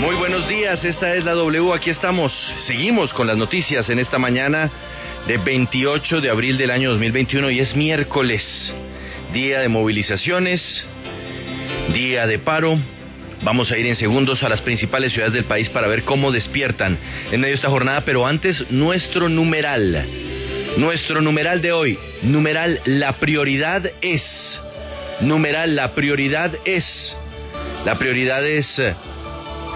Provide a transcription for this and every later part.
Muy buenos días, esta es la W, aquí estamos, seguimos con las noticias en esta mañana de 28 de abril del año 2021 y es miércoles, día de movilizaciones, día de paro. Vamos a ir en segundos a las principales ciudades del país para ver cómo despiertan en medio de esta jornada, pero antes nuestro numeral, nuestro numeral de hoy, numeral la prioridad es, numeral la prioridad es, la prioridad es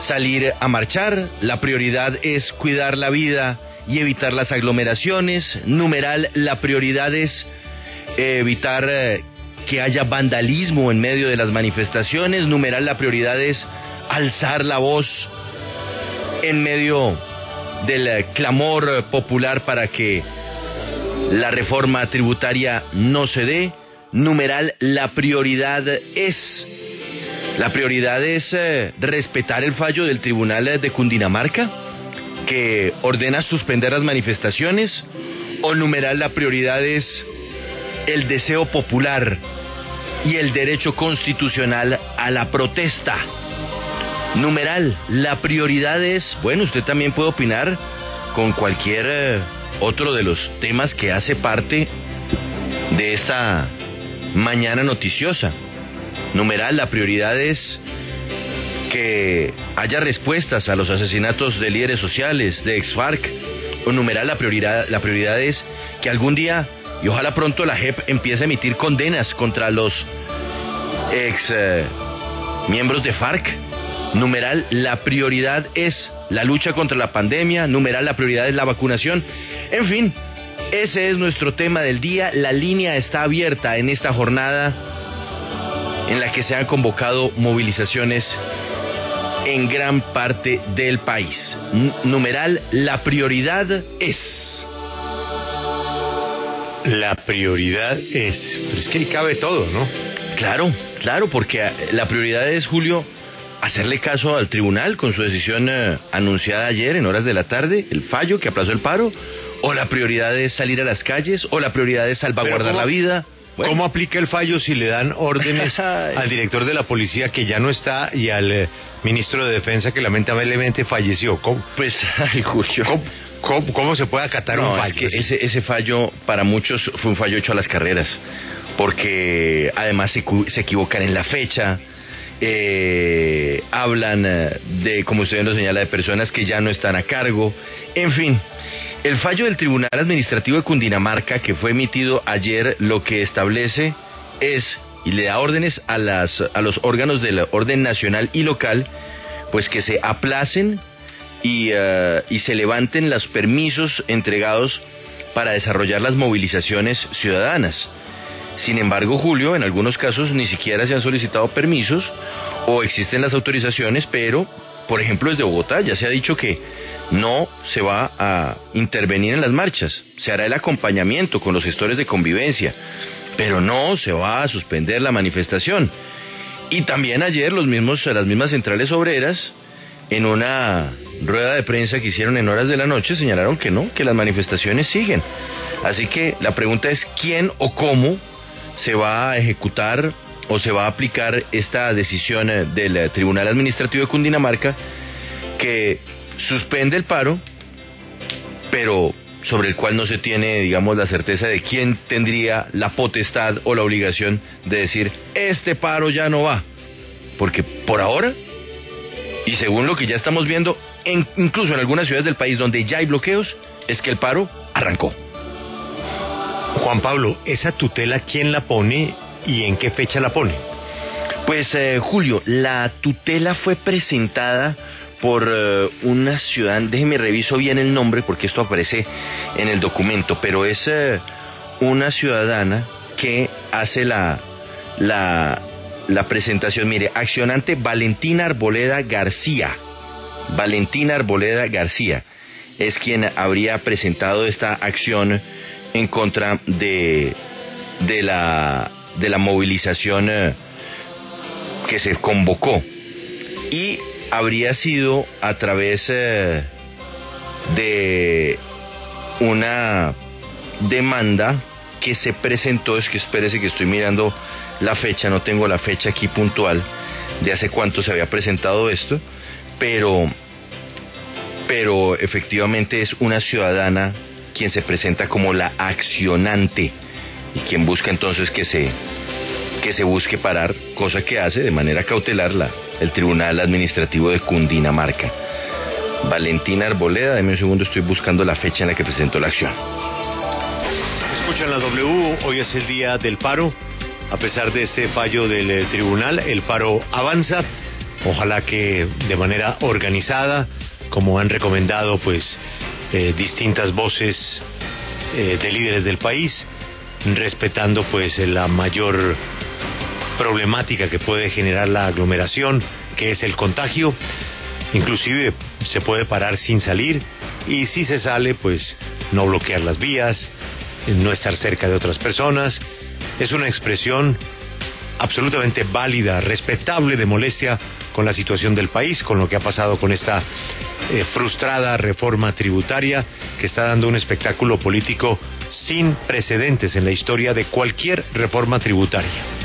salir a marchar, la prioridad es cuidar la vida y evitar las aglomeraciones, numeral la prioridad es eh, evitar eh, que haya vandalismo en medio de las manifestaciones, numeral la prioridad es alzar la voz en medio del eh, clamor popular para que la reforma tributaria no se dé, numeral la prioridad es la prioridad es eh, respetar el fallo del Tribunal de Cundinamarca que ordena suspender las manifestaciones o numeral la prioridad es el deseo popular y el derecho constitucional a la protesta. Numeral, la prioridad es, bueno, usted también puede opinar con cualquier eh, otro de los temas que hace parte de esta mañana noticiosa. Numeral, la prioridad es que haya respuestas a los asesinatos de líderes sociales, de ex-FARC. O numeral, la prioridad, la prioridad es que algún día, y ojalá pronto la JEP empiece a emitir condenas contra los ex eh, miembros de FARC. Numeral, la prioridad es la lucha contra la pandemia. Numeral, la prioridad es la vacunación. En fin, ese es nuestro tema del día. La línea está abierta en esta jornada en la que se han convocado movilizaciones en gran parte del país. Numeral, la prioridad es. La prioridad es, pero es que ahí cabe todo, ¿no? Claro, claro, porque eh, la prioridad es, Julio, hacerle caso al tribunal con su decisión eh, anunciada ayer en horas de la tarde, el fallo que aplazó el paro, o la prioridad es salir a las calles, o la prioridad es salvaguardar Pero ¿cómo- la vida. Bueno, ¿Cómo aplica el fallo si le dan órdenes al director de la policía que ya no está y al eh, ministro de Defensa que lamentablemente falleció? ¿Cómo, Pues, ay, Julio. cómo, cómo- cómo se puede acatar No, un es fallo? que ese, ese fallo para muchos fue un fallo hecho a las carreras, porque además se, cu- se equivocan en la fecha, eh, hablan eh, de, como usted lo señala, de personas que ya no están a cargo, en fin. El fallo del Tribunal Administrativo de Cundinamarca que fue emitido ayer lo que establece es y le da órdenes a, las, a los órganos del orden nacional y local, pues que se aplacen y, eh, y se levanten los permisos entregados para desarrollar las movilizaciones ciudadanas. Sin embargo, Julio, en algunos casos ni siquiera se han solicitado permisos o existen las autorizaciones, pero, por ejemplo, desde Bogotá ya se ha dicho que no se va a intervenir en las marchas, se hará el acompañamiento con los gestores de convivencia, pero no se va a suspender la manifestación. Y también ayer los mismos, las mismas centrales obreras, en una rueda de prensa que hicieron en horas de la noche, señalaron que no, que las manifestaciones siguen. Así que la pregunta es quién o cómo se va a ejecutar o se va a aplicar esta decisión del Tribunal Administrativo de Cundinamarca que suspende el paro, pero sobre el cual no se tiene, digamos, la certeza de quién tendría la potestad o la obligación de decir, este paro ya no va. Porque por ahora, y según lo que ya estamos viendo, en- incluso en algunas ciudades del país donde ya hay bloqueos, es que el paro arrancó. Juan Pablo, ¿esa tutela quién la pone y en qué fecha la pone? Pues eh, Julio, la tutela fue presentada por eh, una ciudadana, déjeme reviso bien el nombre porque esto aparece en el documento, pero es eh, una ciudadana que hace la, la, la presentación, mire, accionante Valentina Arboleda García, Valentina Arboleda García es quien habría presentado esta acción en contra de, de, la, de la movilización eh, que se convocó. Y habría sido a través eh, de una demanda que se presentó, es que espérese que estoy mirando la fecha, no tengo la fecha aquí puntual de hace cuánto se había presentado esto, pero, pero efectivamente es una ciudadana quien se presenta como la accionante y quien busca entonces que se, que se busque parar, cosa que hace de manera cautelar la, el Tribunal Administrativo de Cundinamarca. Valentina Arboleda, deme un segundo, estoy buscando la fecha en la que presentó la acción. Escuchan la W, hoy es el día del paro. A pesar de este fallo del eh, tribunal, el paro avanza. Ojalá que de manera organizada, como han recomendado pues eh, distintas voces eh, de líderes del país, respetando pues la mayor problemática que puede generar la aglomeración, que es el contagio. Inclusive se puede parar sin salir y si se sale pues no bloquear las vías, no estar cerca de otras personas. Es una expresión absolutamente válida, respetable de molestia con la situación del país, con lo que ha pasado con esta eh, frustrada reforma tributaria que está dando un espectáculo político sin precedentes en la historia de cualquier reforma tributaria.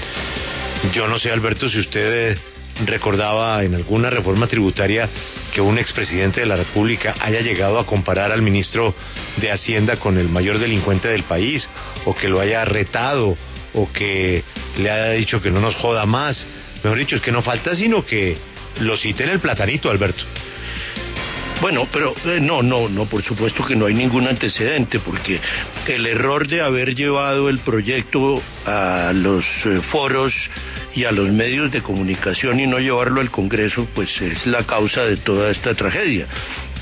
Yo no sé, Alberto, si usted eh, recordaba en alguna reforma tributaria que un expresidente de la República haya llegado a comparar al ministro de Hacienda con el mayor delincuente del país, o que lo haya retado, o que le haya dicho que no nos joda más. Mejor dicho, es que no falta sino que lo cite en el platanito, Alberto. Bueno, pero eh, no, no, no, por supuesto que no hay ningún antecedente, porque el error de haber llevado el proyecto a los eh, foros y a los medios de comunicación y no llevarlo al Congreso, pues es la causa de toda esta tragedia.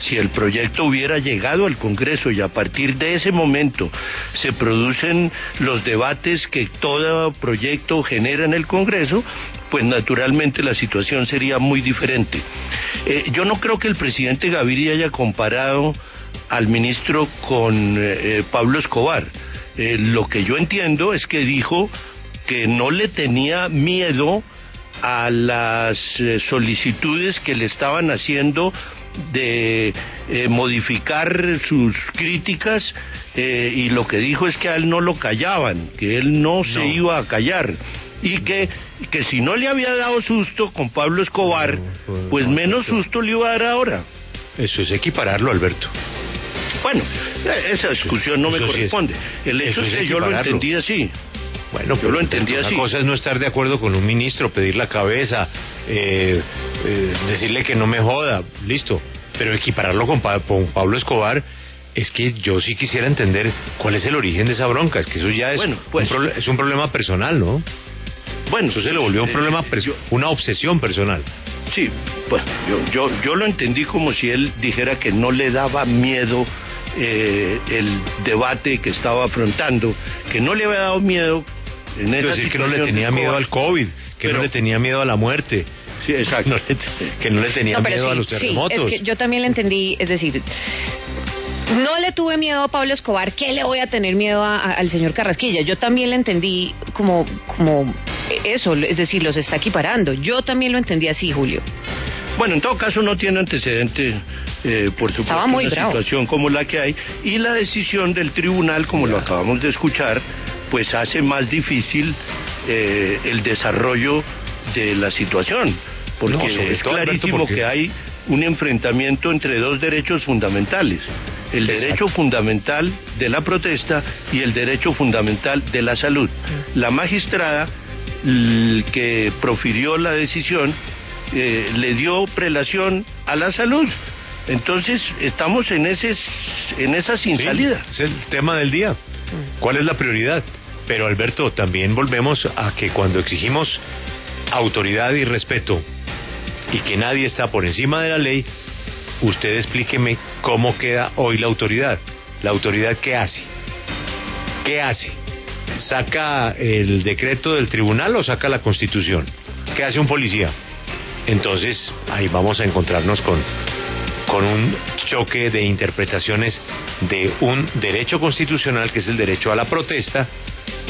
Si el proyecto hubiera llegado al Congreso y a partir de ese momento se producen los debates que todo proyecto genera en el Congreso, pues naturalmente la situación sería muy diferente. Eh, yo no creo que el presidente Gaviria haya comparado al ministro con eh, eh, Pablo Escobar. lo que yo entiendo es que dijo que no le tenía miedo a las solicitudes que le estaban haciendo de modificar sus críticas y lo que dijo es que a él no lo callaban, que él no, se iba a callar y que, que si no le había dado susto con Pablo Escobar, pues, pues menos susto le iba a dar ahora. Eso es equipararlo, Alberto. Bueno, esa discusión no me corresponde. El hecho es, que yo lo entendí así. Bueno, yo lo entendí así. Una cosa es no estar de acuerdo con un ministro, pedir la cabeza, eh, eh, decirle que no me joda, listo. Pero equipararlo con, con Pablo Escobar es que yo sí quisiera entender cuál es el origen de esa bronca. Es que eso ya es, bueno, pues, un, es un problema personal, ¿no? Bueno, eso se le volvió un problema, una obsesión personal. Sí, pues yo, yo, yo lo entendí como si él dijera que no le daba miedo eh, el debate que estaba afrontando, que no le había dado miedo en esa decir que no le tenía miedo al COVID, que no le tenía miedo a la muerte. Sí, exacto. que no le tenía miedo a los terremotos. Sí, es que yo también le entendí, es decir, no le tuve miedo a Pablo Escobar, ¿qué le voy a tener miedo al señor Carrasquilla? Yo también le entendí como, como eso, es decir, los está equiparando. Yo también lo entendí así, Julio. Bueno, en todo caso no tiene antecedente, eh, por supuesto, muy una situación como la que hay. Y la decisión del tribunal, como lo acabamos de escuchar, pues hace más difícil eh, el desarrollo de la situación. Porque es clarísimo que hay un enfrentamiento entre dos derechos fundamentales el derecho fundamental de la protesta y el derecho fundamental de la salud. La magistrada que profirió la decisión eh, le dio prelación a la salud. Entonces estamos en ese en esa sin salida. Es el tema del día. ¿Cuál es la prioridad? Pero Alberto, también volvemos a que cuando exigimos autoridad y respeto y que nadie está por encima de la ley, usted explíqueme cómo queda hoy la autoridad. ¿La autoridad qué hace? ¿Qué hace? ¿Saca el decreto del tribunal o saca la constitución? ¿Qué hace un policía? Entonces, ahí vamos a encontrarnos con, con un choque de interpretaciones de un derecho constitucional que es el derecho a la protesta,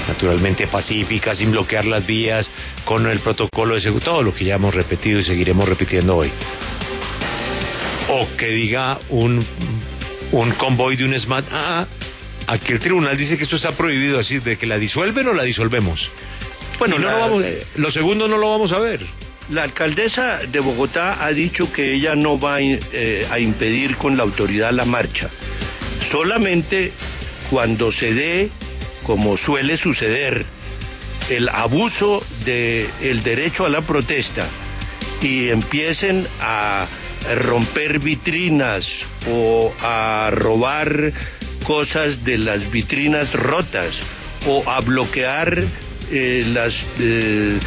naturalmente pacífica, sin bloquear las vías, con el protocolo de seguridad, todo lo que ya hemos repetido y seguiremos repitiendo hoy o que diga un, un convoy de un SMAT, ah, aquí el tribunal dice que esto está prohibido, así de que la disuelven o la disolvemos. Bueno, no lo, vamos, lo segundo no lo vamos a ver. la alcaldesa de Bogotá ha dicho que ella no va eh, a impedir con la autoridad la marcha. Solamente cuando se dé, como suele suceder, el abuso del derecho a la protesta y empiecen a romper vitrinas o a robar cosas de las vitrinas rotas o a bloquear eh, las eh,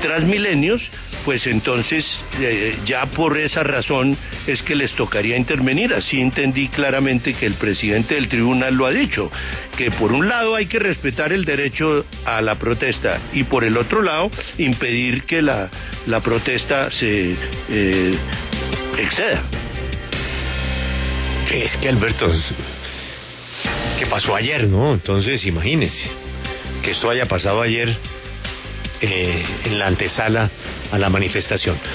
transmilenios, pues entonces eh, ya por esa razón es que les tocaría intervenir. Así entendí claramente que el presidente del tribunal lo ha dicho, que por un lado hay que respetar el derecho a la protesta y por el otro lado impedir que la, la protesta se eh, exceda. Es que Alberto, ¿qué pasó ayer, no? Entonces imagínense que esto haya pasado ayer eh, en la antesala a la manifestación.